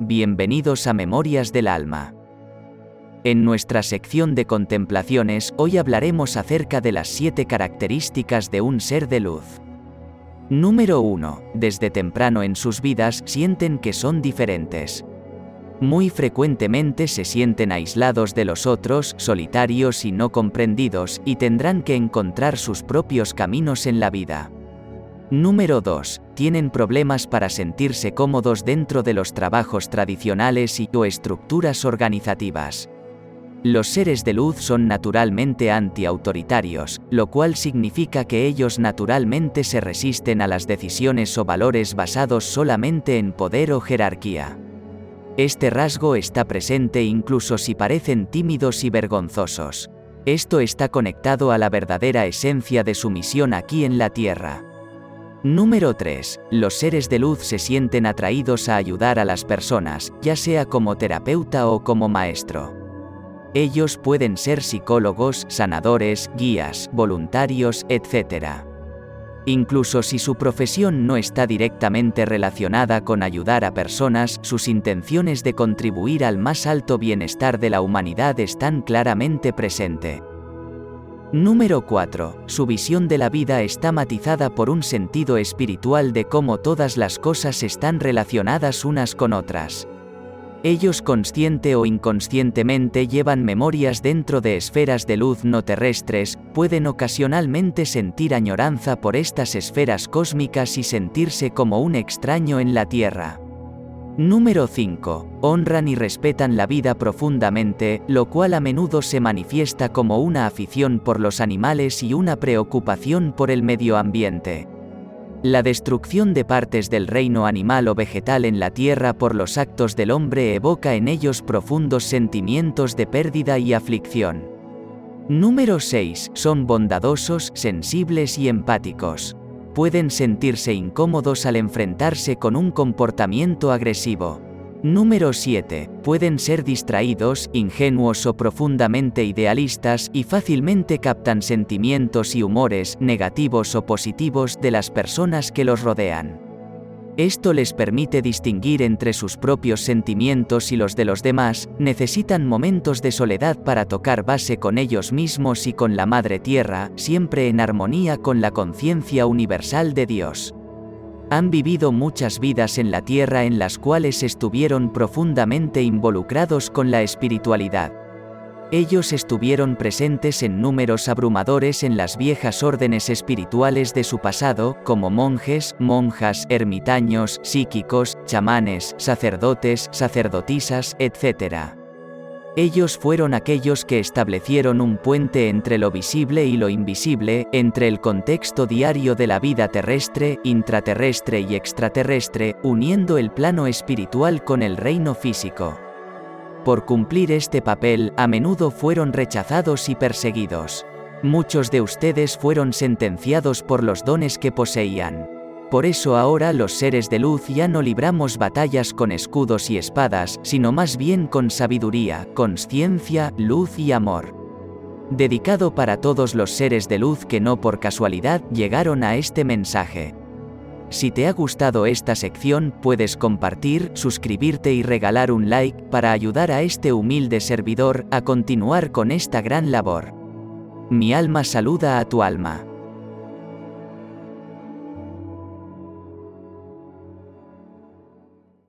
bienvenidos a Memorias del Alma. En nuestra sección de contemplaciones hoy hablaremos acerca de las siete características de un ser de luz. Número 1. Desde temprano en sus vidas sienten que son diferentes. Muy frecuentemente se sienten aislados de los otros, solitarios y no comprendidos, y tendrán que encontrar sus propios caminos en la vida. Número 2. Tienen problemas para sentirse cómodos dentro de los trabajos tradicionales y o estructuras organizativas. Los seres de luz son naturalmente anti-autoritarios, lo cual significa que ellos naturalmente se resisten a las decisiones o valores basados solamente en poder o jerarquía. Este rasgo está presente incluso si parecen tímidos y vergonzosos. Esto está conectado a la verdadera esencia de su misión aquí en la Tierra. Número 3. Los seres de luz se sienten atraídos a ayudar a las personas, ya sea como terapeuta o como maestro. Ellos pueden ser psicólogos, sanadores, guías, voluntarios, etc. Incluso si su profesión no está directamente relacionada con ayudar a personas, sus intenciones de contribuir al más alto bienestar de la humanidad están claramente presentes. Número 4. Su visión de la vida está matizada por un sentido espiritual de cómo todas las cosas están relacionadas unas con otras. Ellos consciente o inconscientemente llevan memorias dentro de esferas de luz no terrestres, pueden ocasionalmente sentir añoranza por estas esferas cósmicas y sentirse como un extraño en la Tierra. Número 5. Honran y respetan la vida profundamente, lo cual a menudo se manifiesta como una afición por los animales y una preocupación por el medio ambiente. La destrucción de partes del reino animal o vegetal en la tierra por los actos del hombre evoca en ellos profundos sentimientos de pérdida y aflicción. Número 6. Son bondadosos, sensibles y empáticos pueden sentirse incómodos al enfrentarse con un comportamiento agresivo. Número 7. Pueden ser distraídos, ingenuos o profundamente idealistas y fácilmente captan sentimientos y humores negativos o positivos de las personas que los rodean. Esto les permite distinguir entre sus propios sentimientos y los de los demás, necesitan momentos de soledad para tocar base con ellos mismos y con la Madre Tierra, siempre en armonía con la conciencia universal de Dios. Han vivido muchas vidas en la Tierra en las cuales estuvieron profundamente involucrados con la espiritualidad. Ellos estuvieron presentes en números abrumadores en las viejas órdenes espirituales de su pasado, como monjes, monjas, ermitaños, psíquicos, chamanes, sacerdotes, sacerdotisas, etc. Ellos fueron aquellos que establecieron un puente entre lo visible y lo invisible, entre el contexto diario de la vida terrestre, intraterrestre y extraterrestre, uniendo el plano espiritual con el reino físico por cumplir este papel, a menudo fueron rechazados y perseguidos. Muchos de ustedes fueron sentenciados por los dones que poseían. Por eso ahora los seres de luz ya no libramos batallas con escudos y espadas, sino más bien con sabiduría, conciencia, luz y amor. Dedicado para todos los seres de luz que no por casualidad llegaron a este mensaje. Si te ha gustado esta sección, puedes compartir, suscribirte y regalar un like para ayudar a este humilde servidor a continuar con esta gran labor. Mi alma saluda a tu alma.